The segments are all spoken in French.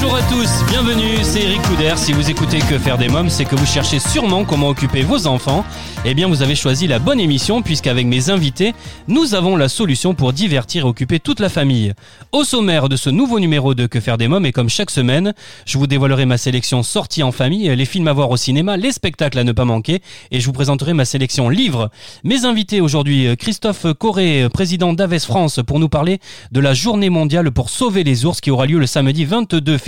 Bonjour à tous, bienvenue, c'est Eric Couder. Si vous écoutez Que faire des mômes, c'est que vous cherchez sûrement comment occuper vos enfants. Eh bien, vous avez choisi la bonne émission puisqu'avec mes invités, nous avons la solution pour divertir et occuper toute la famille. Au sommaire de ce nouveau numéro de Que faire des mômes et comme chaque semaine, je vous dévoilerai ma sélection sortie en famille, les films à voir au cinéma, les spectacles à ne pas manquer et je vous présenterai ma sélection livres. Mes invités aujourd'hui, Christophe Corré, président d'Aves France pour nous parler de la journée mondiale pour sauver les ours qui aura lieu le samedi 22 février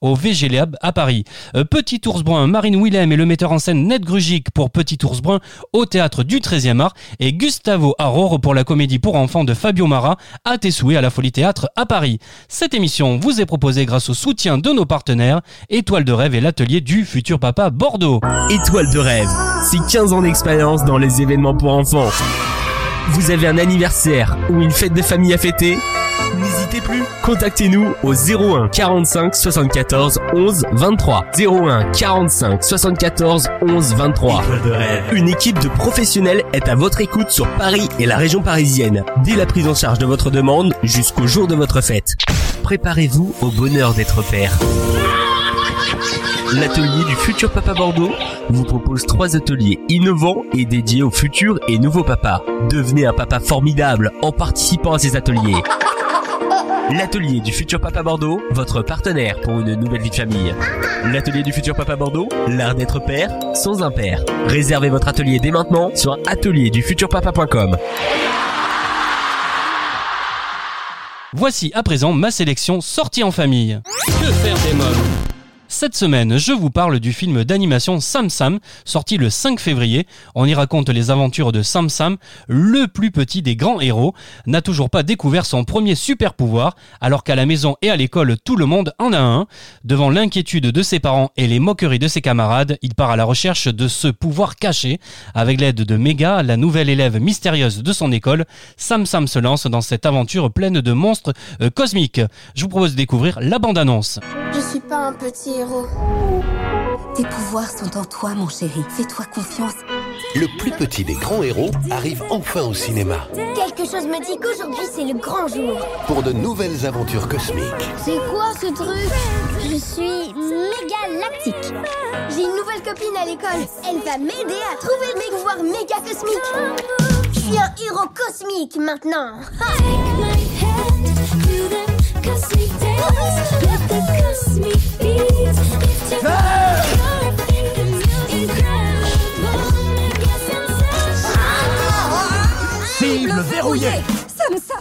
au VG Lab à Paris. Euh, Petit Ours Brun, Marine Willem et le metteur en scène Ned Grugic pour Petit Ours Brun au théâtre du 13e art et Gustavo Aror pour la comédie pour enfants de Fabio Mara à Tessoué à la Folie Théâtre à Paris. Cette émission vous est proposée grâce au soutien de nos partenaires Étoile de rêve et l'atelier du futur papa Bordeaux. Étoile de rêve, c'est 15 ans d'expérience dans les événements pour enfants. Vous avez un anniversaire ou une fête de famille à fêter? Plus, contactez-nous au 01 45 74 11 23. 01 45 74 11 23. Une équipe de professionnels est à votre écoute sur Paris et la région parisienne, dès la prise en charge de votre demande jusqu'au jour de votre fête. Préparez-vous au bonheur d'être père. L'atelier du futur papa Bordeaux vous propose trois ateliers innovants et dédiés aux futurs et nouveaux papas. Devenez un papa formidable en participant à ces ateliers. L'atelier du futur papa Bordeaux, votre partenaire pour une nouvelle vie de famille. L'atelier du futur papa Bordeaux, l'art d'être père sans un père. Réservez votre atelier dès maintenant sur atelierdufuturpapa.com. Voici à présent ma sélection sortie en famille. Que faire des mômes? Cette semaine, je vous parle du film d'animation Sam Sam, sorti le 5 février. On y raconte les aventures de Sam Sam, le plus petit des grands héros, n'a toujours pas découvert son premier super pouvoir, alors qu'à la maison et à l'école, tout le monde en a un. Devant l'inquiétude de ses parents et les moqueries de ses camarades, il part à la recherche de ce pouvoir caché. Avec l'aide de Mega, la nouvelle élève mystérieuse de son école, Sam Sam se lance dans cette aventure pleine de monstres euh, cosmiques. Je vous propose de découvrir la bande-annonce. Je suis pas un petit héros. Tes pouvoirs sont en toi, mon chéri. Fais-toi confiance. Le plus petit des grands héros arrive enfin au cinéma Quelque chose me dit qu'aujourd'hui c'est le grand jour. pour de nouvelles aventures cosmiques. C'est quoi ce truc? Je suis méga lactique. J'ai une nouvelle copine à l'école. Elle va m'aider à trouver mes pouvoirs méga cosmiques. Je suis un héros cosmique maintenant.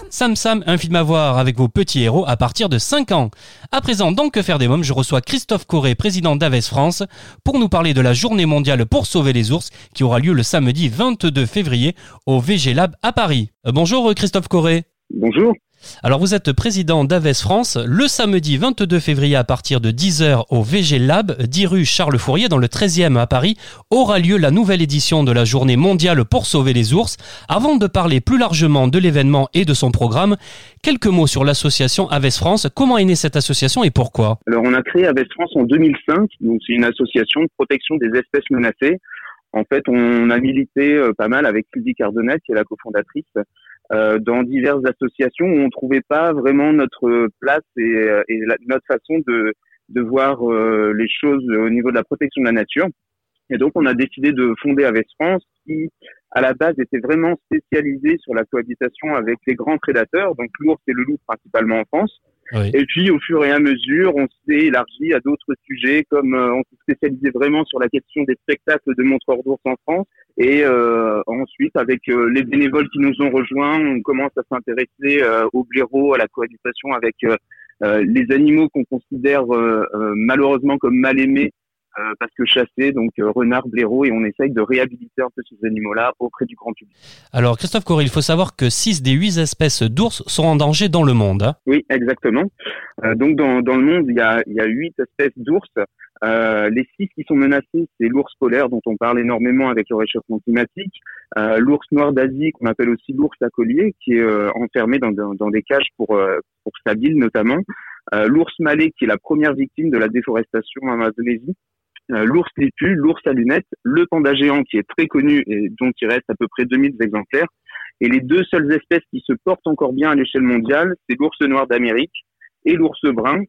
Sam Sam, un film à voir avec vos petits héros à partir de 5 ans. À présent, dans Que faire des mômes, je reçois Christophe Corré, président d'Aves France, pour nous parler de la journée mondiale pour sauver les ours qui aura lieu le samedi 22 février au VG Lab à Paris. Euh, bonjour euh, Christophe Corré. Bonjour. Alors vous êtes président d'Aves France. Le samedi 22 février à partir de 10h au VG Lab, 10 rue Charles Fourier dans le 13e à Paris, aura lieu la nouvelle édition de la journée mondiale pour sauver les ours. Avant de parler plus largement de l'événement et de son programme, quelques mots sur l'association Aves France. Comment est née cette association et pourquoi? Alors, on a créé Aves France en 2005. Donc, c'est une association de protection des espèces menacées. En fait, on a milité euh, pas mal avec Sylvie Cardonnel, qui est la cofondatrice, euh, dans diverses associations où on trouvait pas vraiment notre place et, euh, et la- notre façon de, de voir euh, les choses au niveau de la protection de la nature. Et donc, on a décidé de fonder Aves France, qui, à la base, était vraiment spécialisée sur la cohabitation avec les grands prédateurs, donc l'ours et le loup principalement en France. Oui. Et puis, au fur et à mesure, on s'est élargi à d'autres sujets, comme euh, on s'est spécialisé vraiment sur la question des spectacles de montreurs d'ours en France. Et euh, ensuite, avec euh, les bénévoles qui nous ont rejoints, on commence à s'intéresser euh, au blaireau, à la cohabitation avec euh, euh, les animaux qu'on considère euh, malheureusement comme mal aimés euh, parce que chassés, donc euh, renards, blaireaux, et on essaye de réhabiliter un peu ces animaux-là auprès du grand public. Alors Christophe Corré, il faut savoir que 6 des 8 espèces d'ours sont en danger dans le monde. hein. Oui, exactement. Euh, donc dans, dans le monde, il y a, il y a huit espèces d'ours Euh, les six qui sont menacés, c'est l'ours polaire dont on parle énormément avec le réchauffement climatique, euh, l'ours noir d'Asie qu'on appelle aussi l'ours à collier qui est euh, enfermé dans, dans, des cages pour pour sa bile notamment, l'ours malais qui est la première victime de la déforestation en Amazonie, l'ours lépu, l'ours à lunettes, le panda géant qui est très connu et dont il reste à peu près 2000 exemplaires, et les deux seules espèces qui se portent encore bien à l'échelle mondiale, c'est l'ours noir d'Amérique et l'ours brun,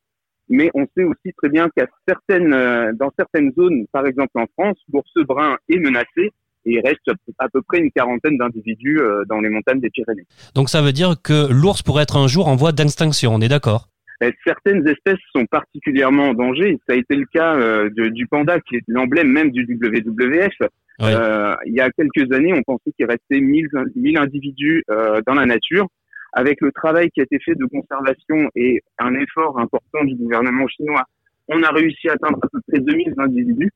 mais on sait aussi très bien qu'à certaines, euh, dans certaines zones, par exemple en France, l'ours brun est menacé et il reste à peu près une quarantaine d'individus euh, dans les montagnes des Pyrénées. Donc ça veut dire que l'ours pourrait être un jour en voie d'extinction, on est d'accord? Certaines espèces sont particulièrement en danger. Ça a été le cas euh, du panda, qui est l'emblème même du WWF. il y a quelques années, on pensait qu'il restait 1000, 1000 individus dans la nature avec le travail qui a été fait de conservation et un effort important du gouvernement chinois, on a réussi à atteindre à peu près 2000 individus,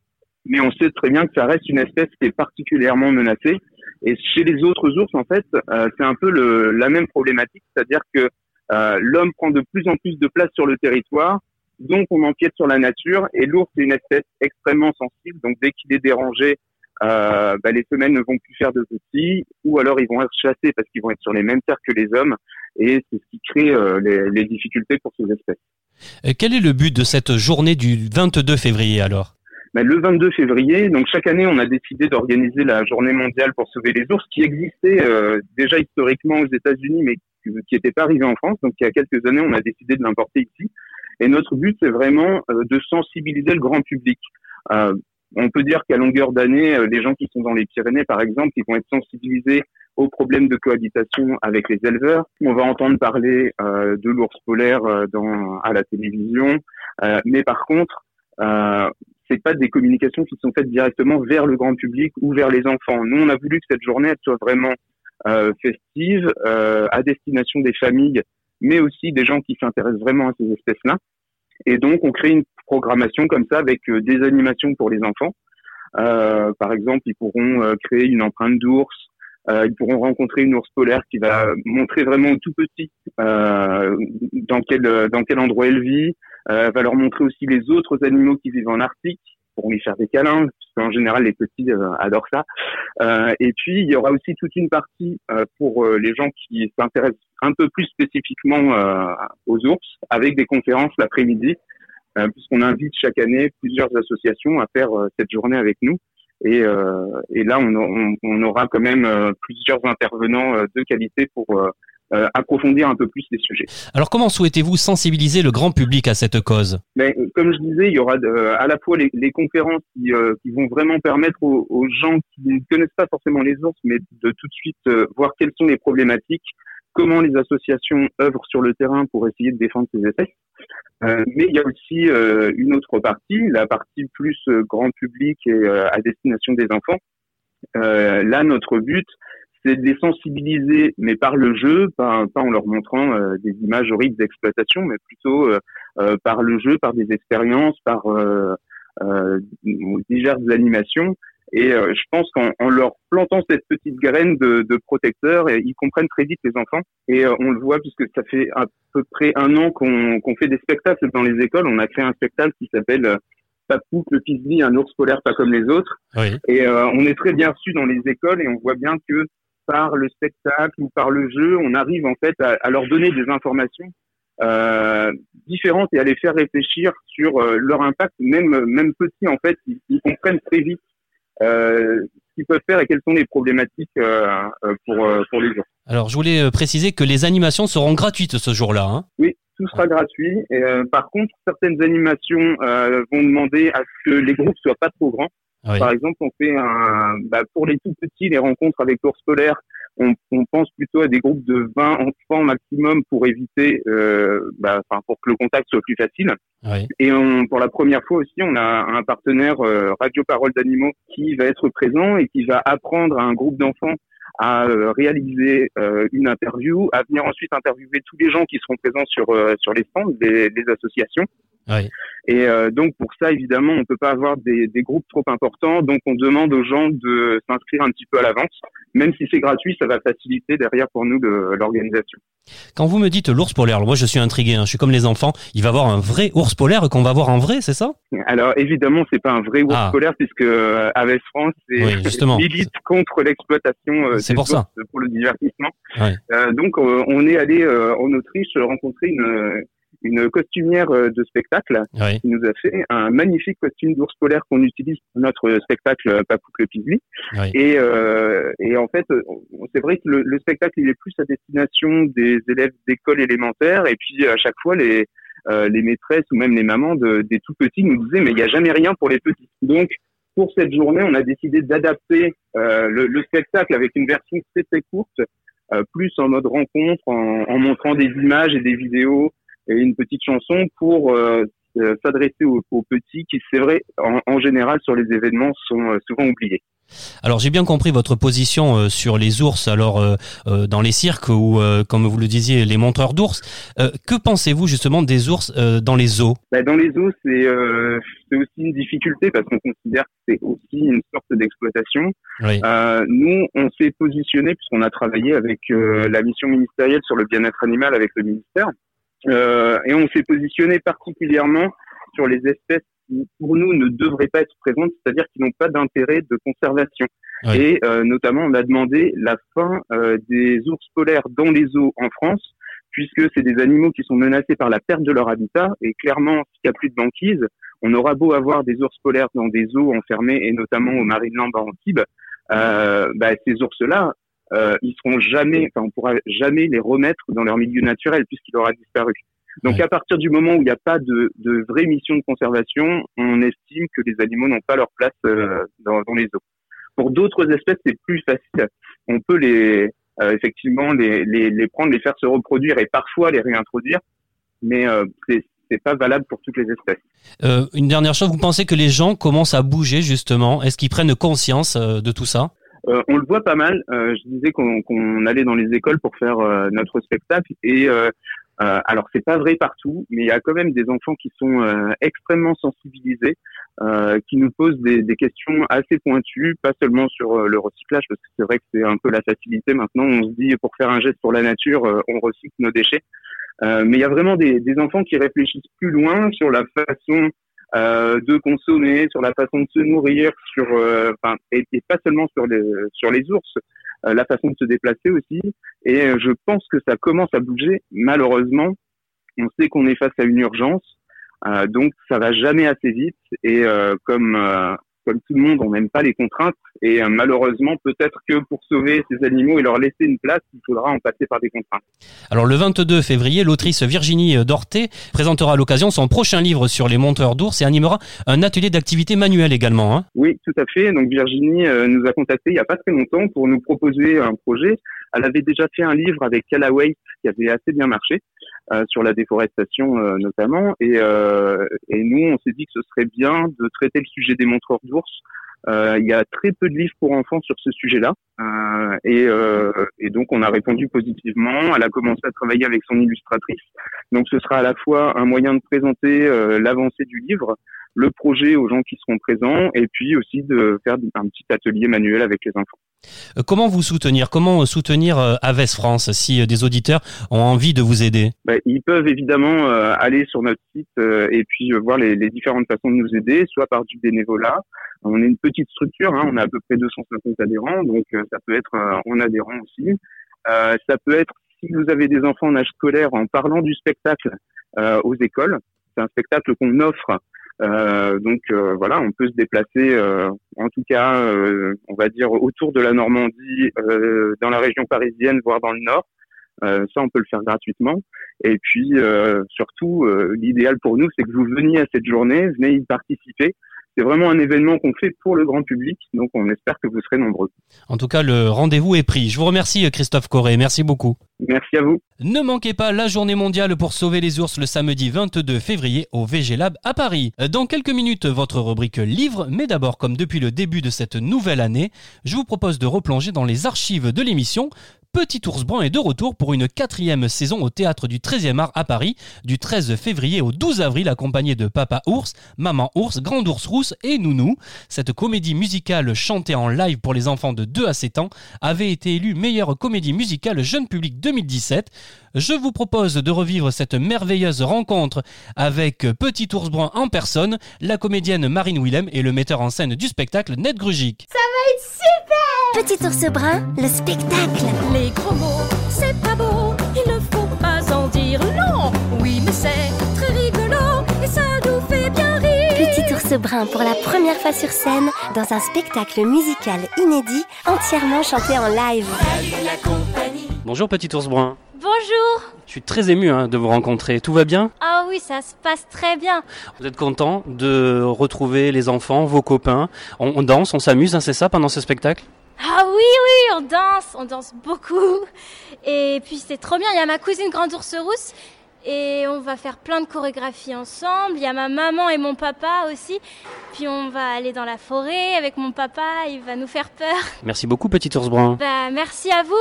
mais on sait très bien que ça reste une espèce qui est particulièrement menacée. Et chez les autres ours, en fait, euh, c'est un peu le, la même problématique, c'est-à-dire que euh, l'homme prend de plus en plus de place sur le territoire, donc on empiète sur la nature, et l'ours est une espèce extrêmement sensible, donc dès qu'il est dérangé, euh, bah, les femelles ne vont plus faire de petits, ou alors ils vont être chassés parce qu'ils vont être sur les mêmes terres que les hommes, et c'est ce qui crée euh, les, les, difficultés pour ces espèces. Et quel est le but de cette journée du 22 février alors? Bah, le 22 février, donc chaque année, on a décidé d'organiser la journée mondiale pour sauver les ours, qui existait euh, déjà historiquement aux États-Unis, mais qui n'était pas arrivé en France. Donc, il y a quelques années, on a décidé de l'importer ici. Et notre but, c'est vraiment euh, de sensibiliser le grand public. Euh, on peut dire qu'à longueur d'année, euh, les gens qui sont dans les Pyrénées, par exemple, ils vont être sensibilisés aux problèmes de cohabitation avec les éleveurs. On va entendre parler euh, de l'ours polaire euh, dans, à la télévision, mais par contre, euh, c'est pas des communications qui sont faites directement vers le grand public ou vers les enfants. Nous, on a voulu que cette journée soit vraiment festive, à destination des familles, mais aussi des gens qui s'intéressent vraiment à ces espèces-là. Et donc, on crée une programmation comme ça avec euh, des animations pour les enfants. Euh, par exemple, ils pourront euh, créer une empreinte d'ours. ils pourront rencontrer une ours polaire qui va montrer vraiment tout petit dans quel dans quel endroit elle vit. va leur montrer aussi les autres animaux qui vivent en Arctique pour lui faire des câlins, parce qu'en général les petits adorent ça. et puis il y aura aussi toute une partie pour les gens qui s'intéressent un peu plus spécifiquement aux ours, avec des conférences l'après-midi euh, puisqu'on invite chaque année plusieurs associations à faire euh, cette journée avec nous. Et, euh, et là, on, on, on, aura quand même plusieurs intervenants de qualité pour approfondir un peu plus les sujets. Alors comment souhaitez-vous sensibiliser le grand public à cette cause? Mais, Comme je disais, il y aura à la fois les, les conférences qui, qui, vont vraiment permettre aux, aux, gens qui ne connaissent pas forcément les ours, mais de tout de suite voir quelles sont les problématiques, comment les associations œuvrent sur le terrain pour essayer de défendre ces espèces. Euh, mais il y a aussi euh, une autre partie, la partie plus euh, grand public et à destination des enfants. là, notre but, c'est de les sensibiliser, mais par le jeu, pas, pas en leur montrant des images horribles d'exploitation, mais plutôt par le jeu, par des expériences, par diverses animations et euh, je pense qu'en leur plantant cette petite graine de, de protecteur, ils comprennent très vite les enfants. Et euh, on le voit puisque ça fait à peu près un an qu'on fait des spectacles dans les écoles. On a créé un spectacle qui s'appelle euh, Papou, le pisli, un ours polaire pas comme les autres. Oui. Et on est très bien reçu dans les écoles et on voit bien que par le spectacle ou par le jeu, on arrive en fait à, à leur donner des informations euh, différentes et à les faire réfléchir sur leur impact, même même petits en fait, ils, ils comprennent très vite euh, ce qu'ils peuvent faire et quelles sont les problématiques euh, euh, pour, pour les gens. Alors, je voulais préciser que les animations seront gratuites ce jour-là. Hein oui, tout sera gratuit. Et, par contre, certaines animations vont demander à ce que les groupes soient pas trop grands. Par exemple, on fait un, bah, pour les tout petits, les rencontres avec l'ours polaire, on, on, pense plutôt à des groupes de 20 enfants maximum pour éviter, euh, bah, pour que le contact soit plus facile. Et on, pour la première fois aussi, on a un partenaire euh, Radio Parole d'animaux qui va être présent et qui va apprendre à un groupe d'enfants à euh, réaliser euh, une interview, à venir ensuite interviewer tous les gens qui seront présents sur sur les stands des associations. Oui. Et euh, donc pour ça, évidemment, on peut pas avoir des, des, groupes trop importants. Donc on demande aux gens de s'inscrire un petit peu à l'avance. Même si c'est gratuit, ça va faciliter derrière pour nous l'organisation. Quand vous me dites l'ours polaire, moi je suis intrigué. Hein, je suis comme les enfants. Il va y avoir un vrai ours polaire qu'on va voir en vrai, c'est ça? Alors évidemment, c'est pas un vrai ours ah. polaire puisque euh, Aves France milite contre l'exploitation euh, c'est pour ça pour le divertissement. Euh, donc on est allé en Autriche rencontrer une une costumière euh, de spectacle qui nous a fait un magnifique costume d'ours polaire qu'on utilise pour notre spectacle euh, Papou le Pizli. Et, euh, et en fait, c'est vrai que le, spectacle il est plus à destination des élèves d'école élémentaire et puis à chaque fois les euh, les maîtresses ou même les mamans de, des tout petits nous disaient mais il n'y a jamais rien pour les petits. Donc pour cette journée, on a décidé d'adapter euh, le, le, spectacle avec une version très très courte, plus en mode rencontre, en, en montrant des images et des vidéos et une petite chanson pour euh, euh, s'adresser aux, petits qui, c'est vrai, en, général sur les événements sont euh, souvent oubliés. Alors j'ai bien compris votre position sur les ours, alors dans les cirques ou comme vous le disiez les monteurs d'ours. que pensez-vous justement des ours dans les zoos bah, Dans les zoos, c'est aussi une difficulté parce qu'on considère que c'est aussi une sorte d'exploitation. nous, on s'est positionné puisqu'on a travaillé avec la mission ministérielle sur le bien-être animal avec le ministère. Euh, et on s'est positionné particulièrement sur les espèces qui, pour nous, ne devraient pas être présentes, c'est-à-dire qui n'ont pas d'intérêt de conservation. Et euh, notamment, on a demandé la fin euh, des ours polaires dans les eaux en France, puisque c'est des animaux qui sont menacés par la perte de leur habitat. Et clairement, s'il n'y a plus de banquise, on aura beau avoir des ours polaires dans des eaux enfermées, et notamment au Marineland à Antibes, euh, bah, ces ours-là, euh, ils seront jamais, enfin on pourra jamais les remettre dans leur milieu naturel puisqu'il aura disparu. Donc à partir du moment où il n'y a pas de, de vraie mission de conservation, on estime que les animaux n'ont pas leur place euh, dans, dans, les eaux. Pour d'autres espèces, c'est plus facile. On peut les euh, effectivement les, les, les, prendre, les faire se reproduire et parfois les réintroduire, mais euh, c'est c'est pas valable pour toutes les espèces. Euh, une dernière chose, vous pensez que les gens commencent à bouger justement? Est-ce qu'ils prennent conscience de tout ça? Euh, on le voit pas mal. Euh, je disais qu'on allait dans les écoles pour faire euh, notre spectacle et alors c'est pas vrai partout, mais il y a quand même des enfants qui sont extrêmement sensibilisés, qui nous posent des, des, questions assez pointues, pas seulement sur le recyclage, parce que c'est vrai que c'est un peu la facilité maintenant. On se dit pour faire un geste pour la nature, on recycle nos déchets, mais il y a vraiment des, des enfants qui réfléchissent plus loin sur la façon euh, de consommer, sur la façon de se nourrir, sur, euh, enfin, et, pas seulement sur les sur les ours, euh, la façon de se déplacer aussi. Et je pense que ça commence à bouger. Malheureusement, on sait qu'on est face à une urgence, donc ça va jamais assez vite. Et comme comme tout le monde, on n'aime pas les contraintes. Et euh, malheureusement, peut-être que pour sauver ces animaux et leur laisser une place, il faudra en passer par des contraintes. Alors le 22 février, l'autrice Virginie Dorté présentera à l'occasion son prochain livre sur les monteurs d'ours et animera un atelier d'activité manuelle également. Hein. oui, tout à fait. Donc Virginie euh, nous a contacté il n'y a pas très longtemps pour nous proposer un projet. Elle avait déjà fait un livre avec Callaway qui avait assez bien marché. Euh, sur la déforestation euh, notamment. Et, euh, et nous, on s'est dit que ce serait bien de traiter le sujet des montreurs d'ours. il y a très peu de livres pour enfants sur ce sujet-là. et, et donc, on a répondu positivement. Elle a commencé à travailler avec son illustratrice. Donc, ce sera à la fois un moyen de présenter l'avancée du livre, le projet aux gens qui seront présents et puis aussi de faire un petit atelier manuel avec les enfants. Euh, comment vous soutenir Comment soutenir euh, Aves France si euh, des auditeurs ont envie de vous aider? Bah, Ils peuvent évidemment aller sur notre site et puis voir les, différentes façons de nous aider, soit par du bénévolat. On est une petite structure, hein, on a à peu près 250 adhérents, donc ça peut être en adhérent aussi. ça peut être si vous avez des enfants en âge scolaire en parlant du spectacle aux écoles. C'est un spectacle qu'on offre euh, donc euh, voilà, on peut se déplacer, euh, en tout cas, on va dire autour de la Normandie, dans la région parisienne, voire dans le Nord. ça, on peut le faire gratuitement. Et puis, surtout, l'idéal pour nous, c'est que vous veniez à cette journée, venez y participer c'est vraiment un événement qu'on fait pour le grand public, donc on espère que vous serez nombreux. En tout cas, le rendez-vous est pris. Je vous remercie Christophe Corré, merci beaucoup. Merci à vous. Ne manquez pas la journée mondiale pour sauver les ours le samedi 22 février au VG Lab à Paris. Dans quelques minutes, votre rubrique livre, mais d'abord, comme depuis le début de cette nouvelle année, je vous propose de replonger dans les archives de l'émission Petit Ours Brun est de retour pour une quatrième saison au théâtre du 13e art à Paris, du 13 février au 12 avril, accompagné de Papa Ours, Maman Ours, Grand Ours Rousse et Nounou. Cette comédie musicale chantée en live pour les enfants de 2 à 7 ans avait été élue meilleure comédie musicale jeune public 2017. Je vous propose de revivre cette merveilleuse rencontre avec Petit Ours Brun en personne, la comédienne Marine Willem et le metteur en scène du spectacle Ned Grugic. Petit ours brun, le spectacle. Les gros mots, c'est pas beau, il ne faut pas en dire non. Oui, mais c'est très rigolo et ça nous fait bien rire. Petit ours brun pour la première fois sur scène dans un spectacle musical inédit entièrement chanté en live. Bonjour Petit Ours Brun. Bonjour Je suis très ému hein, de vous rencontrer. Tout va bien? Ah oui, ça se passe très bien. Vous êtes content de retrouver les enfants, vos copains? On, on danse, on s'amuse, hein, c'est ça pendant ce spectacle? Ah oui, oui, on danse, on danse beaucoup. Et puis c'est trop bien, il y a ma cousine Grande Ours Rousse et on va faire plein de chorégraphies ensemble. Il y a ma maman et mon papa aussi. Puis on va aller dans la forêt avec mon papa, il va nous faire peur. Merci beaucoup Petit Ours Brun. Bah merci à vous.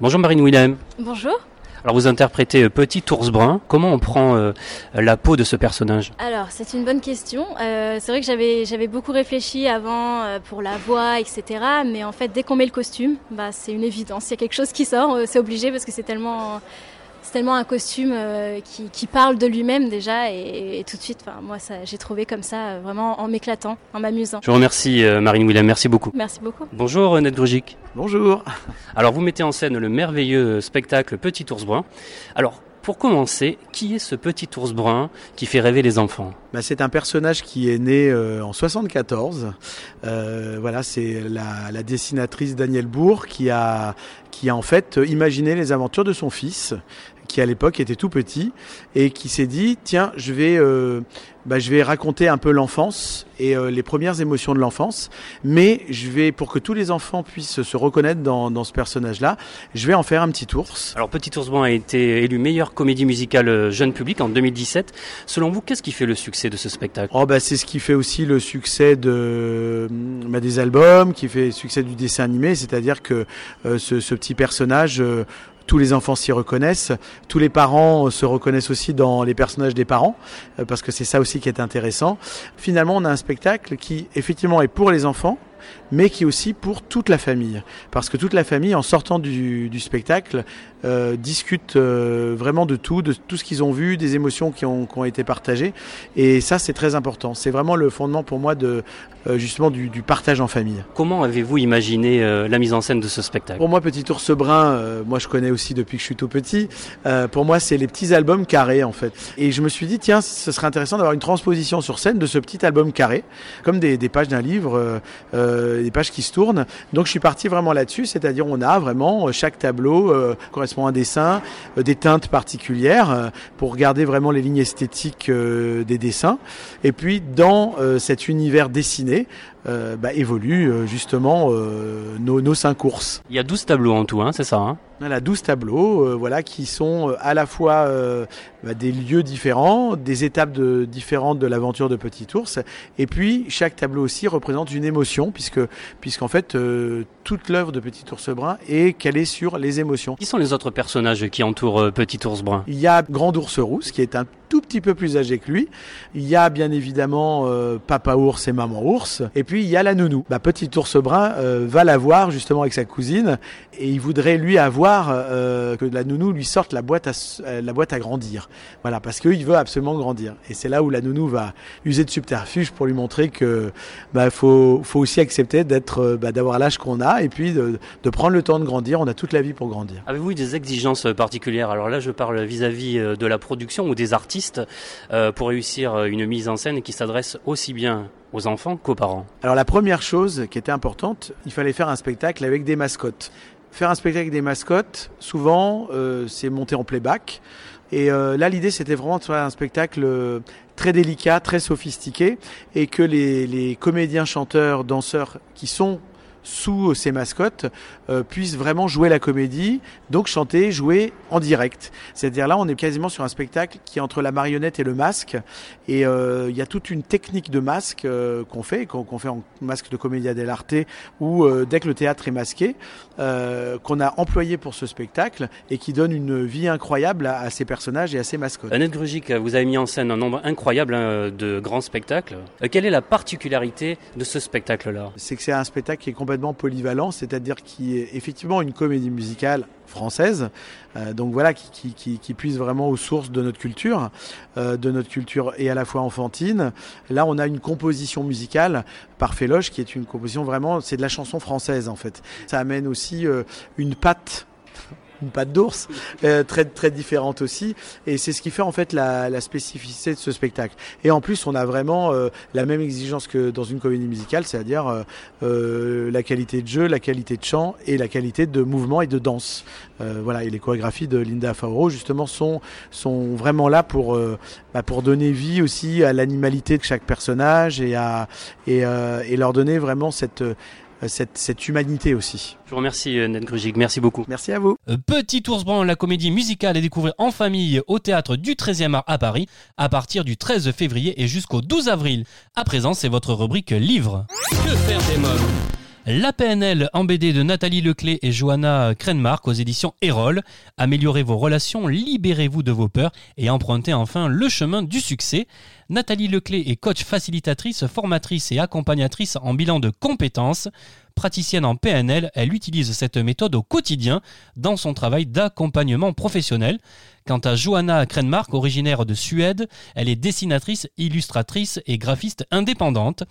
Bonjour Marine Willem. Bonjour. Alors vous interprétez euh, Petit Ours Brun. Comment on prend euh, la peau de ce personnage? Alors, c'est une bonne question. Euh, c'est vrai que j'avais j'avais beaucoup réfléchi avant euh, pour la voix, etc. Mais en fait, dès qu'on met le costume, bah c'est une évidence. Il y a quelque chose qui sort, euh, c'est obligé parce que c'est tellement c'est tellement un costume euh, qui, qui parle de lui-même déjà et, et tout de suite, moi ça j'ai trouvé comme ça euh, vraiment en m'éclatant, en m'amusant. Je vous remercie euh, Marine Willem, merci beaucoup. Merci beaucoup. Bonjour Ned Grugic. Bonjour. Alors vous mettez en scène le merveilleux spectacle Petit Ours Brun. Alors pour commencer, qui est ce Petit Ours Brun qui fait rêver les enfants? Bah, c'est un personnage qui est né euh, en 74. Euh, voilà, c'est la, la dessinatrice Danielle Bourg qui a, qui a en fait imaginé les aventures de son fils, qui à l'époque était tout petit et qui s'est dit tiens, je vais, euh, bah, je vais raconter un peu l'enfance et euh, les premières émotions de l'enfance, mais je vais pour que tous les enfants puissent se reconnaître dans, dans ce personnage-là, je vais en faire un petit ours. Alors Petit Ours Brun a été élu meilleure comédie musicale euh, jeune public en 2017. Selon vous, qu'est-ce qui fait le succès de ce spectacle? Oh bah c'est ce qui fait aussi le succès de bah, des albums, qui fait le succès du dessin animé, c'est-à-dire que euh, ce, ce petit personnage, tous les enfants s'y reconnaissent, tous les parents euh, se reconnaissent aussi dans les personnages des parents, euh, parce que c'est ça aussi qui est intéressant. Finalement, on a un spectacle qui effectivement est pour les enfants, mais qui est aussi pour toute la famille. Parce que toute la famille, en sortant du, du spectacle, euh, discute euh, vraiment de tout, de tout ce qu'ils ont vu, des émotions qui ont, qui ont été partagées. Et ça, c'est très important. C'est vraiment le fondement pour moi de euh, justement du, du partage en famille. Comment avez-vous imaginé la mise en scène de ce spectacle? Pour moi, Petit Ours Brun, moi je connais aussi depuis que je suis tout petit. Pour moi, c'est les petits albums carrés en fait. Et je me suis dit, tiens, ce serait intéressant d'avoir une transposition sur scène de ce petit album carré, comme des, des pages d'un livre, euh, des pages qui se tournent. Donc je suis parti vraiment là-dessus, c'est-à-dire on a vraiment euh, chaque tableau euh, correspond à un dessin, euh, des teintes particulières euh, pour regarder vraiment les lignes esthétiques euh, des dessins. Et puis dans euh, cet univers dessiné, euh, bah, évoluent euh, justement euh, nos, nos cinq ours. Il y a 12 tableaux en tout, hein, c'est ça hein? Voilà, 12 tableaux, euh, voilà, qui sont euh, à la fois euh, bah, des lieux différents, des étapes de, différentes de l'aventure de Petit Ours, et puis chaque tableau aussi représente une émotion, puisque puisqu'en fait euh, toute l'œuvre de Petit Ours Brun est calée sur les émotions. Qui sont les autres personnages qui entourent Petit Ours Brun? Il y a Grand Ours Rousse qui est un tout petit peu plus âgé que lui. Il y a bien évidemment euh, Papa Ours et Maman Ours. Et puis il y a la nounou. Bah, Petit Ours Brun euh, va la voir justement avec sa cousine et il voudrait lui avoir euh, que la nounou lui sorte la boîte à, euh, la boîte à grandir. Voilà, parce qu'il veut absolument grandir. Et c'est là où la nounou va user de subterfuge pour lui montrer que bah, faut, faut aussi accepter d'être, euh, bah, d'avoir l'âge qu'on a et puis de, de prendre le temps de grandir. On a toute la vie pour grandir. Avez-vous des exigences euh, particulières? Alors là, je parle vis-à-vis de la production ou des artistes? Euh, pour réussir euh, une mise en scène qui s'adresse aussi bien aux enfants qu'aux parents. Alors la première chose qui était importante, il fallait faire un spectacle avec des mascottes. Faire un spectacle avec des mascottes, souvent, euh, c'est monter en playback. Et là, l'idée, c'était vraiment de faire un spectacle très délicat, très sophistiqué, et que les comédiens, chanteurs, danseurs qui sont sous ces mascottes euh, puissent vraiment jouer la comédie, donc chanter, jouer en direct. C'est-à-dire là, on est quasiment sur un spectacle qui est entre la marionnette et le masque, et euh, il y a toute une technique de masque euh, qu'on fait, qu'on fait en masque de comédia dell'arte, ou euh, dès que le théâtre est masqué, euh, qu'on a employé pour ce spectacle et qui donne une vie incroyable à, à ces personnages et à ces mascottes. Annette Grugic, vous avez mis en scène un nombre incroyable hein, de grands spectacles. Euh, Quelle est la particularité de ce spectacle-là? C'est que c'est un spectacle qui est complètement polyvalent, c'est-à-dire qui est effectivement une comédie musicale française, euh, donc voilà, qui, qui, qui, qui puise vraiment aux sources de notre culture, euh, de notre culture et à la fois enfantine. Là, on a une composition musicale par Féloche, qui est une composition vraiment, c'est de la chanson française en fait. Ça amène aussi euh, une patte une patte d'ours euh, très très différente aussi. Et c'est ce qui fait en fait la, la spécificité de ce spectacle. Et en plus on a vraiment euh, la même exigence que dans une comédie musicale c'est-à-dire euh, euh, la qualité de jeu la qualité de chant et la qualité de mouvement et de danse. Euh, voilà. Et les chorégraphies de Linda Fauro justement sont sont vraiment là pour euh, bah, pour donner vie aussi à l'animalité de chaque personnage et à et, et leur donner vraiment cette cette, cette humanité aussi. Je vous remercie Annette Grugic, merci beaucoup. Merci à vous. Euh, Petit ours brun, la comédie musicale à découvrir en famille au théâtre du 13e art à Paris à partir du 13 février et jusqu'au 12 avril. À présent, c'est votre rubrique livre. Que faire des mômes? La PNL en BD de Nathalie Leclé et Johanna Krenmark aux éditions Erol. Améliorez vos relations, libérez-vous de vos peurs et empruntez enfin le chemin du succès. Nathalie Leclé est coach facilitatrice, formatrice et accompagnatrice en bilan de compétences. Praticienne en PNL, elle utilise cette méthode au quotidien dans son travail d'accompagnement professionnel. Quant à Johanna Krenmark, originaire de Suède, elle est dessinatrice, illustratrice et graphiste indépendante.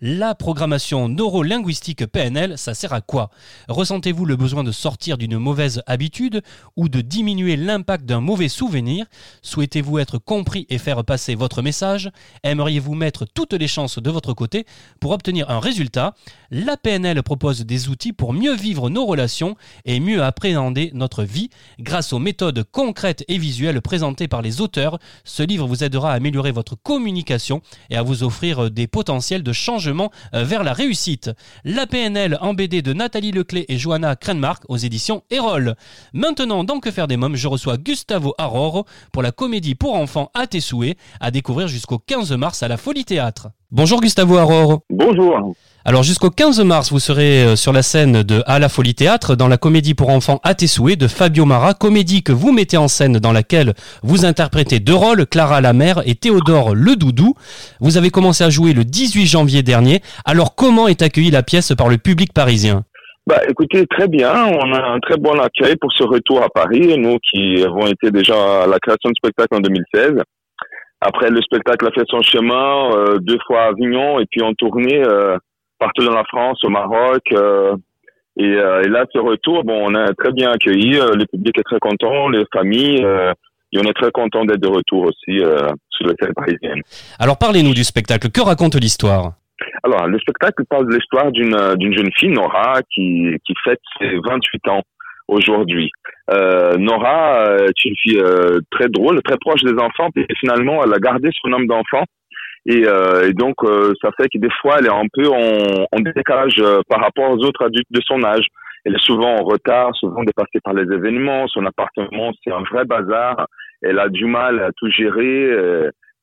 La programmation neurolinguistique PNL, ça sert à quoi? Ressentez-vous le besoin de sortir d'une mauvaise habitude ou de diminuer l'impact d'un mauvais souvenir? Souhaitez-vous être compris et faire passer votre message? Aimeriez-vous mettre toutes les chances de votre côté pour obtenir un résultat? La PNL propose des outils pour mieux vivre nos relations et mieux appréhender notre vie grâce aux méthodes concrètes et visuelles présentées par les auteurs. Ce livre vous aidera à améliorer votre communication et à vous offrir des potentiels de changement euh, vers la réussite. La PNL en BD de Nathalie Leclé et Johanna Krenmark aux éditions Erol. Maintenant, dans Que faire des mômes, je reçois Gustavo Aroro pour la comédie pour enfants à tes souhaits à découvrir jusqu'au 15 mars à la Folie Théâtre. Bonjour Gustavo Aroro. Bonjour. Alors jusqu'au 15 mars, vous serez euh, sur la scène de À la Folie Théâtre dans la comédie pour enfants À tes souhaits de Fabio Mara, comédie que vous mettez en scène dans laquelle vous interprétez deux rôles, Clara la mère et Théodore le doudou. Vous avez commencé à jouer le 18 janvier dernier. Alors comment est accueillie la pièce par le public parisien? Bah, écoutez, très bien. On a un très bon accueil pour ce retour à Paris. Nous qui avons été déjà à la création de spectacle en 2016. Après, le spectacle a fait son chemin euh, deux fois à Avignon et puis en tournée euh, partout dans la France, au Maroc. euh, et, euh, et là, ce retour, bon, on a très bien accueilli. euh, le public est très content, les familles. euh, et on est très content d'être de retour aussi euh, sur la scène parisienne. Alors parlez-nous du spectacle. Que raconte l'histoire? Alors, le spectacle parle de l'histoire d'une d'une jeune fille, Nora, qui, qui fête ses 28 ans aujourd'hui. Euh, Nora euh, est une fille euh, très drôle, très proche des enfants, puis finalement, elle a gardé son âme d'enfant. Et, euh, et donc, euh, ça fait que des fois, elle est un peu en, en décalage euh, par rapport aux autres adultes de son âge. Elle est souvent en retard, souvent dépassée par les événements. Son appartement, c'est un vrai bazar. Elle a du mal à tout gérer.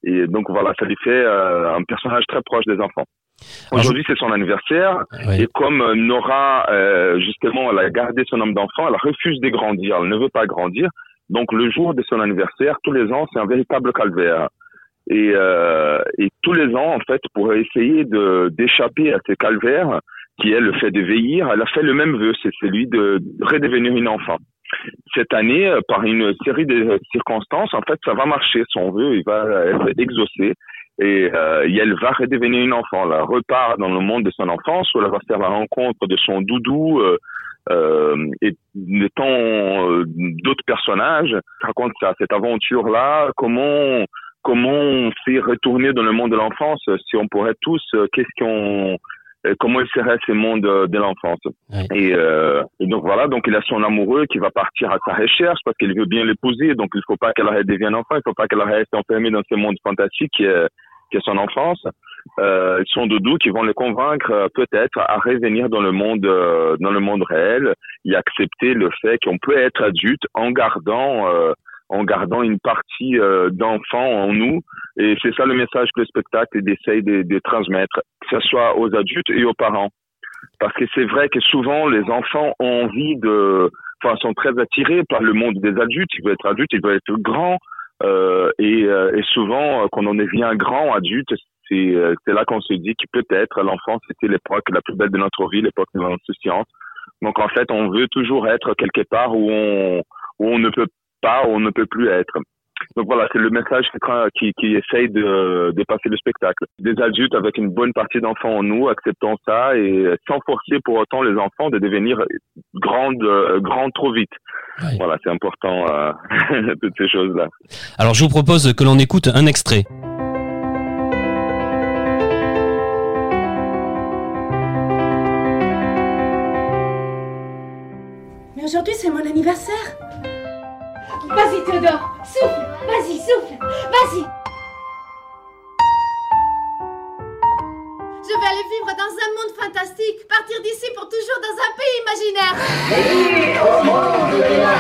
et donc, voilà, ça lui fait un personnage très proche des enfants. Aujourd'hui, c'est son anniversaire. Oui. Et comme euh, Nora, euh, justement, elle a gardé son âme d'enfant, elle refuse de grandir, elle ne veut pas grandir. Donc le jour de son anniversaire, tous les ans, c'est un véritable calvaire. Et, euh, et tous les ans, en fait, pour essayer de d'échapper à ce calvaire, qui est le fait de vieillir, elle a fait le même vœu, c'est celui de redevenir une enfant. Cette année, par une série de circonstances, en fait, ça va marcher. Son vœu, il va être exaucé et, euh, elle va redevenir une enfant. Elle repart dans le monde de son enfance où elle va faire la rencontre de son doudou euh, euh, et de tant euh, d'autres personnages. Raconte ça, cette aventure-là, comment comment on s'est retourné dans le monde de l'enfance, si on pourrait tous, euh, qu'est-ce qu'on euh, comment il serait ce monde euh, de l'enfance. Et, euh, et donc voilà, donc il a son amoureux qui va partir à sa recherche parce qu'il veut bien l'épouser, donc il faut pas qu'elle redevienne enfant, il faut pas qu'elle reste enfermée dans ce monde fantastique qui est son enfance. euh, son doudou qui vont les convaincre euh, peut-être à revenir dans le monde euh, dans le monde réel et accepter le fait qu'on peut être adulte en gardant euh, en gardant une partie d'enfant en nous. Et c'est ça le message que le spectacle essaye de, de transmettre que ce soit aux adultes et aux parents. Parce que c'est vrai que souvent les enfants ont envie de enfin sont très attirés par le monde des adultes. Ils veulent être adultes ils veulent être grands euh, et, et, souvent quand on devient grand adulte euh, c'est là qu'on se dit que peut-être l'enfance c'était l'époque la plus belle de notre vie, l'époque de l'insouciance. Donc en fait, on veut toujours être quelque part où on où on ne peut pas, où on ne peut plus être. Donc voilà, c'est le message qui, qui essaye de, de passer le spectacle. Des adultes avec une bonne partie d'enfants en nous, acceptons ça et sans forcer pour autant les enfants de devenir grandes, euh, grandes trop vite. Voilà, c'est important, euh, toutes ces choses-là. Alors je vous propose que l'on écoute un extrait. Aujourd'hui, c'est mon anniversaire. Vas-y, Théodore, souffle. Vas-y, souffle. Vas-y. Je vais aller vivre dans un monde fantastique, partir d'ici pour toujours dans un pays imaginaire. au monde de la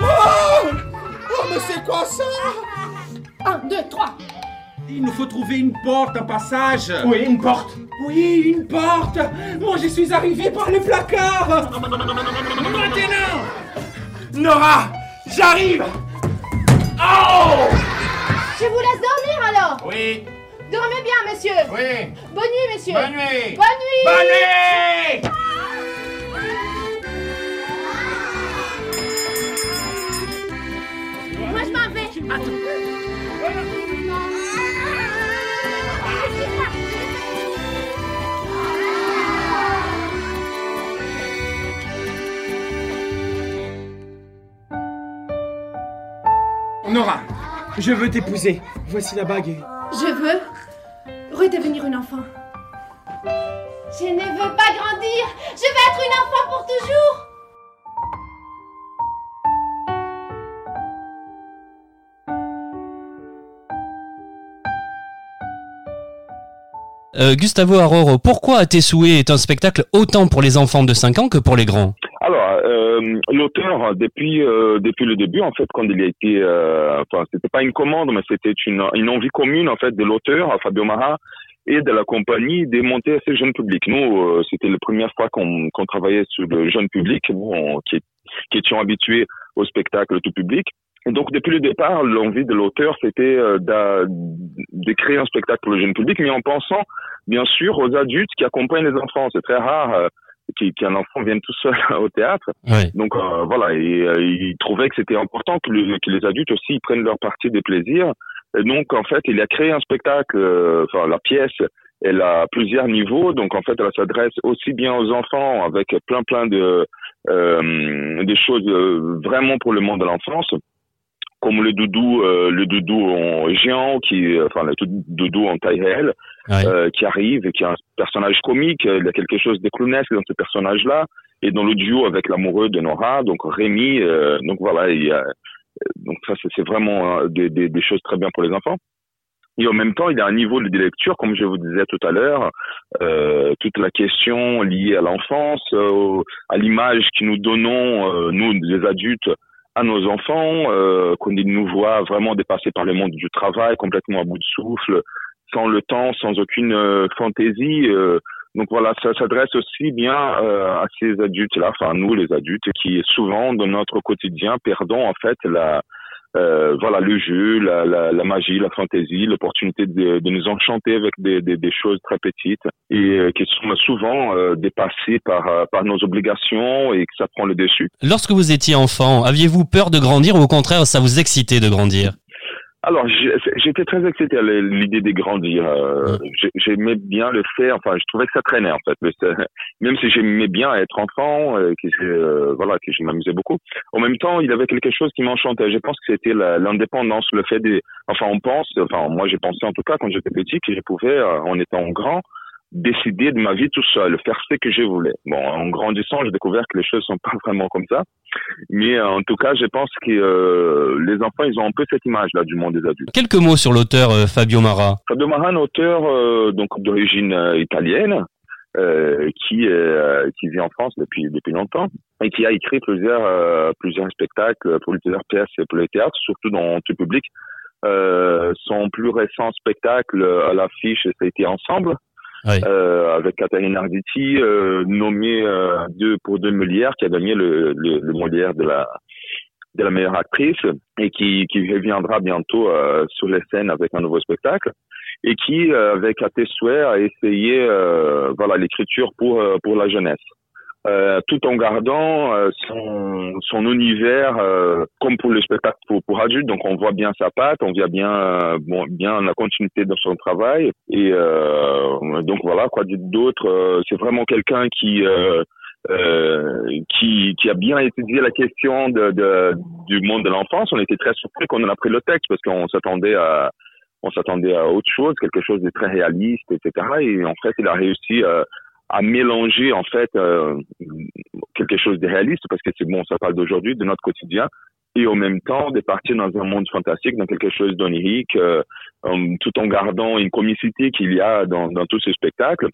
Oh, oh mais c'est quoi ça? Un, deux, trois. Il nous faut trouver une porte, un passage. Oui, une porte. Oui, une porte. Moi, je suis arrivé par le placard. Maintenant. Nora, j'arrive. Oh Je vous laisse dormir alors. Oui. Dormez bien, monsieur. Oui. Bonne nuit, monsieur. Bonne nuit. Bonne nuit. Bonne nuit. Moi, je m'en vais. Nora, je veux t'épouser. Voici la bague. Je veux redevenir une enfant. Je ne veux pas grandir. Je veux être une enfant pour toujours. Euh, Gustavo Aroro, pourquoi À tes souhaits est un spectacle autant pour les enfants de 5 ans que pour les grands? Alors, euh, l'auteur, depuis euh, depuis le début, en fait, quand il a été, euh, enfin, c'était pas une commande, mais c'était une, une envie commune, en fait, de l'auteur, Fabio Mara, et de la compagnie de monter à ce jeune public. Nous, c'était la première fois qu'on qu'on travaillait sur le jeune public, nous, on- qui, qui étions habitués au spectacle tout public. Donc, depuis le départ, l'envie de l'auteur, c'était de créer un spectacle pour le jeune public, mais en pensant, bien sûr, aux adultes qui accompagnent les enfants. C'est très rare qu'un enfant vienne tout seul au théâtre. Donc, euh, voilà, et, euh, il trouvait que c'était important que, le- que les adultes aussi prennent leur partie des plaisirs. Et donc, en fait, il a créé un spectacle, euh, enfin, la pièce, elle a plusieurs niveaux. Donc, en fait, elle s'adresse aussi bien aux enfants avec plein, plein de, euh, des choses vraiment pour le monde de l'enfance comme le doudou, euh, le doudou en géant, qui, enfin le doudou en taille réelle, Ouais. euh, qui arrive et qui est un personnage comique. Il y a quelque chose de clownesque dans ce personnage-là. Et dans le duo avec l'amoureux de Nora, donc Rémi, euh, donc voilà, il y a, donc ça c'est vraiment euh, des, des, des choses très bien pour les enfants. Et en même temps, il y a un niveau de lecture, comme je vous disais tout à l'heure, euh, toute la question liée à l'enfance, euh, à l'image que nous donnons, euh, nous les adultes, à nos enfants, euh, qu'on nous voit vraiment dépasser par le monde du travail, complètement à bout de souffle, sans le temps, sans aucune euh, fantaisie. euh, donc voilà, ça s'adresse aussi bien euh, à ces adultes-là, enfin nous les adultes, qui souvent dans notre quotidien perdons en fait la euh, voilà le jeu, la, la, la magie, la fantaisie, l'opportunité de, de nous enchanter avec des, des, des choses très petites et euh, qui sont souvent euh, dépassées par, euh, par nos obligations et que ça prend le dessus. Lorsque vous étiez enfant, aviez-vous peur de grandir ou au contraire ça vous excitait de grandir? Alors, j'étais très excité à l'idée de grandir. Euh, j'ai- J'aimais bien le fait, enfin, je trouvais que ça traînait en fait. Même si j'aimais bien être enfant, euh, que euh, voilà, que je m'amusais beaucoup. En même temps, il y avait quelque chose qui m'enchantait. Je pense que c'était l'indépendance, le fait de, enfin, on pense, enfin, moi j'ai pensé en tout cas quand j'étais petit que je pouvais, en étant grand, décider de ma vie tout seul, faire ce que je voulais. Bon, en grandissant, j'ai découvert que les choses sont pas vraiment comme ça. Mais en tout cas, je pense que les enfants, ils ont un peu cette image-là du monde des adultes. Quelques mots sur l'auteur Fabio Mara. Fabio Mara, un auteur donc d'origine italienne, euh, qui euh, qui vit en France depuis depuis longtemps et qui a écrit plusieurs euh, plusieurs spectacles, plusieurs pièces pour le théâtre, surtout dans tout public. son plus récent spectacle à l'affiche, c'était Ensemble. Avec Catherine Arditi, nommé deux, pour deux Molières, qui a gagné le, le, le Molière de la de la meilleure actrice et qui, qui reviendra bientôt sur les scènes avec un nouveau spectacle et qui, euh, avec à tes a essayé euh, voilà l'écriture pour euh, pour la jeunesse. Euh, tout en gardant euh, son, son univers comme pour le spectacle pour, pour adultes. Donc on voit bien sa patte, on voit bien bon, bien la continuité de son travail. Et donc voilà quoi d'autre. c'est vraiment quelqu'un qui qui, qui a bien étudié la question de, de du monde de l'enfance. On était très surpris quand on a pris le texte parce qu'on s'attendait à on s'attendait à autre chose, quelque chose de très réaliste, etc. Et en fait, il a réussi euh, à mélanger en fait euh, quelque chose de réaliste parce que c'est bon, ça parle d'aujourd'hui, de notre quotidien, et en même temps de partir dans un monde fantastique, dans quelque chose d'onirique, euh, tout en gardant une comicité qu'il y a dans, dans tous ces spectacles.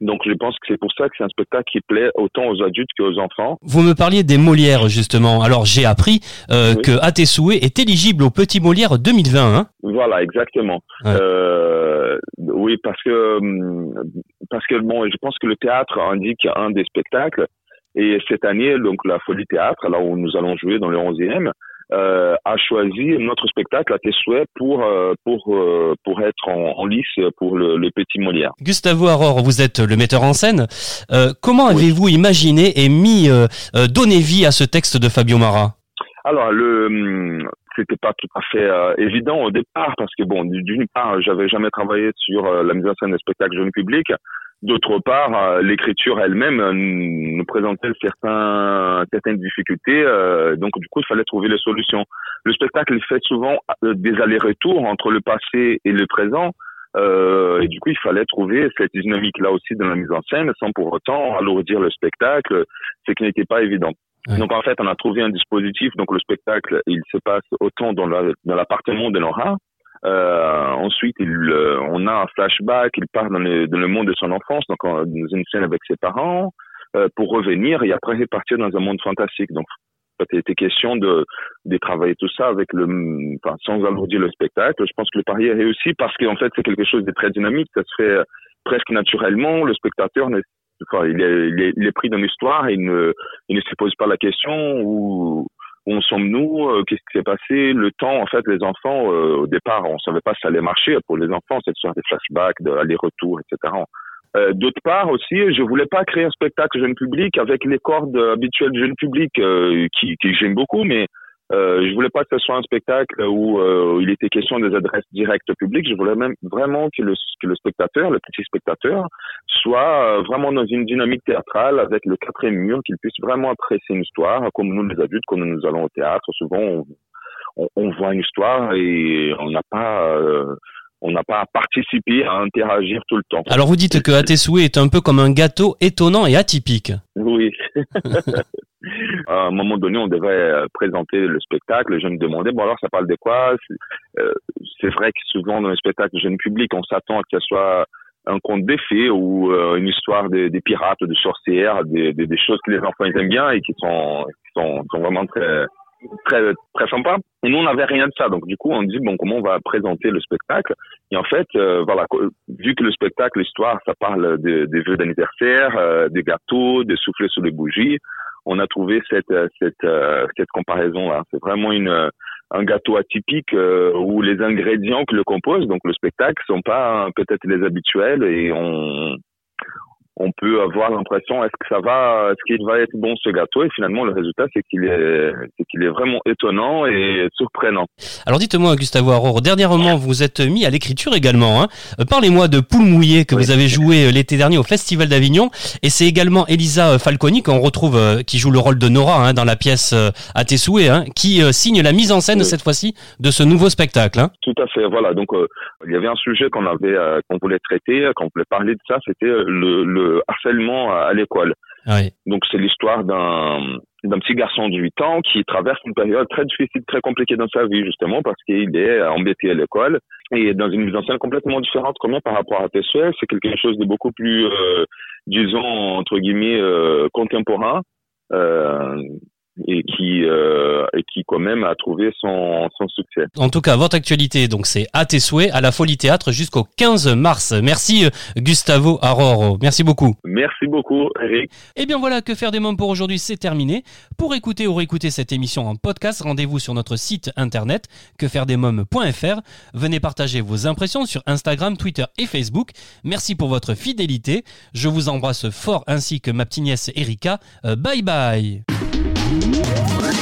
Donc je pense que c'est pour ça que c'est un spectacle qui plaît autant aux adultes qu'aux enfants. Vous me parliez des Molières justement. Alors j'ai appris euh, que À tes souhaits est éligible au Petit Molière 2020. Hein voilà, exactement. Euh, oui, parce que hum, parce que bon, je pense que le théâtre indique un des spectacles. Et cette année, donc la Folie Théâtre, là où nous allons jouer dans le 11e, euh, a choisi notre spectacle à tes souhaits pour euh, pour euh, pour être en, en, lice pour le, le, petit Molière. Gustavo Aurore, vous êtes le metteur en scène. Euh, comment avez-vous imaginé et mis donné vie à ce texte de Fabio Mara? Alors le c'était pas tout à fait évident au départ parce que bon d'une part j'avais jamais travaillé sur la mise en scène des spectacles jeune public D'autre part, euh, l'écriture elle-même euh, nous présentait certaines difficultés, euh, donc du coup, il fallait trouver les solutions. Le spectacle fait souvent des allers-retours entre le passé et le présent, et du coup, il fallait trouver cette dynamique-là aussi dans la mise en scène, sans pour autant alourdir le spectacle, ce qui n'était pas évident. Donc en fait, on a trouvé un dispositif. Donc le spectacle, il se passe autant dans l'appartement de Laura, euh, ensuite, il, euh, on a un flashback, il part dans le, dans le monde de son enfance, donc dans une scène avec ses parents, euh, pour revenir et après repartir dans un monde fantastique. Donc, il était question de, de travailler tout ça avec le, enfin, sans alourdir le spectacle. Je pense que le pari est réussi parce qu'en fait, c'est quelque chose de très dynamique. Ça se fait presque naturellement. Le spectateur, enfin, il, est, il, est, il est pris dans l'histoire il ne, il ne se pose pas la question ou où sommes-nous euh, Qu'est-ce qui s'est passé Le temps, en fait, les enfants, euh, au départ, on savait pas si ça allait marcher pour les enfants, cette sorte de flashbacks, de aller-retour, etc. Euh, D'autre part aussi, je voulais pas créer un spectacle jeune public avec les cordes habituelles jeune public euh, qui, qui j'aime beaucoup, mais euh, je voulais pas que ce soit un spectacle où euh, il était question des adresses directes au public. Je voulais même vraiment que le, que le spectateur, le petit spectateur, soit euh, vraiment dans une dynamique théâtrale avec le quatrième mur, qu'il puisse vraiment apprécier une histoire, comme nous les adultes, quand nous allons au théâtre. Souvent, on, on, on voit une histoire et on n'a pas euh, on n'a pas à participer, à interagir tout le temps. Alors vous dites que Atesue est un peu comme un gâteau étonnant et atypique. Oui. à un moment donné, on devait euh, présenter le spectacle. Je me demandais, bon alors ça parle de quoi? Euh, C'est vrai que souvent dans les spectacles jeune public, on s'attend à que ce soit un conte des fées ou euh, une histoire des, des, pirates, de sorcières, des, des, des, choses que les enfants aiment bien et qui sont, qui sont, sont vraiment très très très sympa. Et nous, on n'avait rien de ça. Donc, du coup, on dit, bon, comment on va présenter le spectacle? Et en fait, euh, voilà, vu que le spectacle, l'histoire, ça parle des vœux d'anniversaire, euh, des gâteaux, des soufflets sur les bougies, on a trouvé cette cette euh, cette comparaison-là. C'est vraiment une un gâteau atypique où les ingrédients que le composent, donc le spectacle, sont pas peut-être les habituels et on on peut avoir l'impression est-ce que ça va, est-ce qu'il va être bon ce gâteau? Et finalement, le résultat, c'est qu'il est, c'est qu'il est vraiment étonnant et surprenant. Alors dites-moi, Gustavo Aurore, dernièrement, vous êtes mis à l'écriture également. Hein. Euh, parlez-moi de Poule mouillée que vous avez joué euh, l'été dernier au Festival d'Avignon. Et c'est également Elisa Falconi qu'on retrouve, euh, qui joue le rôle de Nora hein, dans la pièce À tes souhaits, hein, qui signe la mise en scène cette fois-ci de ce nouveau spectacle. Hein. Tout à fait. Voilà. Donc il y avait un sujet qu'on avait, qu'on voulait traiter, qu'on voulait parler de ça. C'était le, le harcèlement à, l'école. Donc c'est l'histoire d'un d'un petit garçon de 8 ans qui traverse une période très difficile, très compliquée dans sa vie justement parce qu'il est embêté à l'école. Et dans une mise en scène complètement différente comme par rapport à Tessuel, c'est quelque chose de beaucoup plus euh, disons entre guillemets euh, contemporain. Euh, et qui euh, et qui quand même a trouvé son, son succès. En tout cas, votre actualité, donc c'est à tes souhaits à la Folie Théâtre jusqu'au 15 mars. Merci euh, Gustavo Aroro. Merci beaucoup. Merci beaucoup Eric. Et eh bien voilà, que faire des mômes pour aujourd'hui, c'est terminé. Pour écouter ou réécouter cette émission en podcast, rendez-vous sur notre site internet quefairedesmoms.fr. Venez partager vos impressions sur Instagram, Twitter et Facebook. Merci pour votre fidélité. Je vous embrasse fort ainsi que ma petite nièce Erika. Euh, bye bye. Yeah.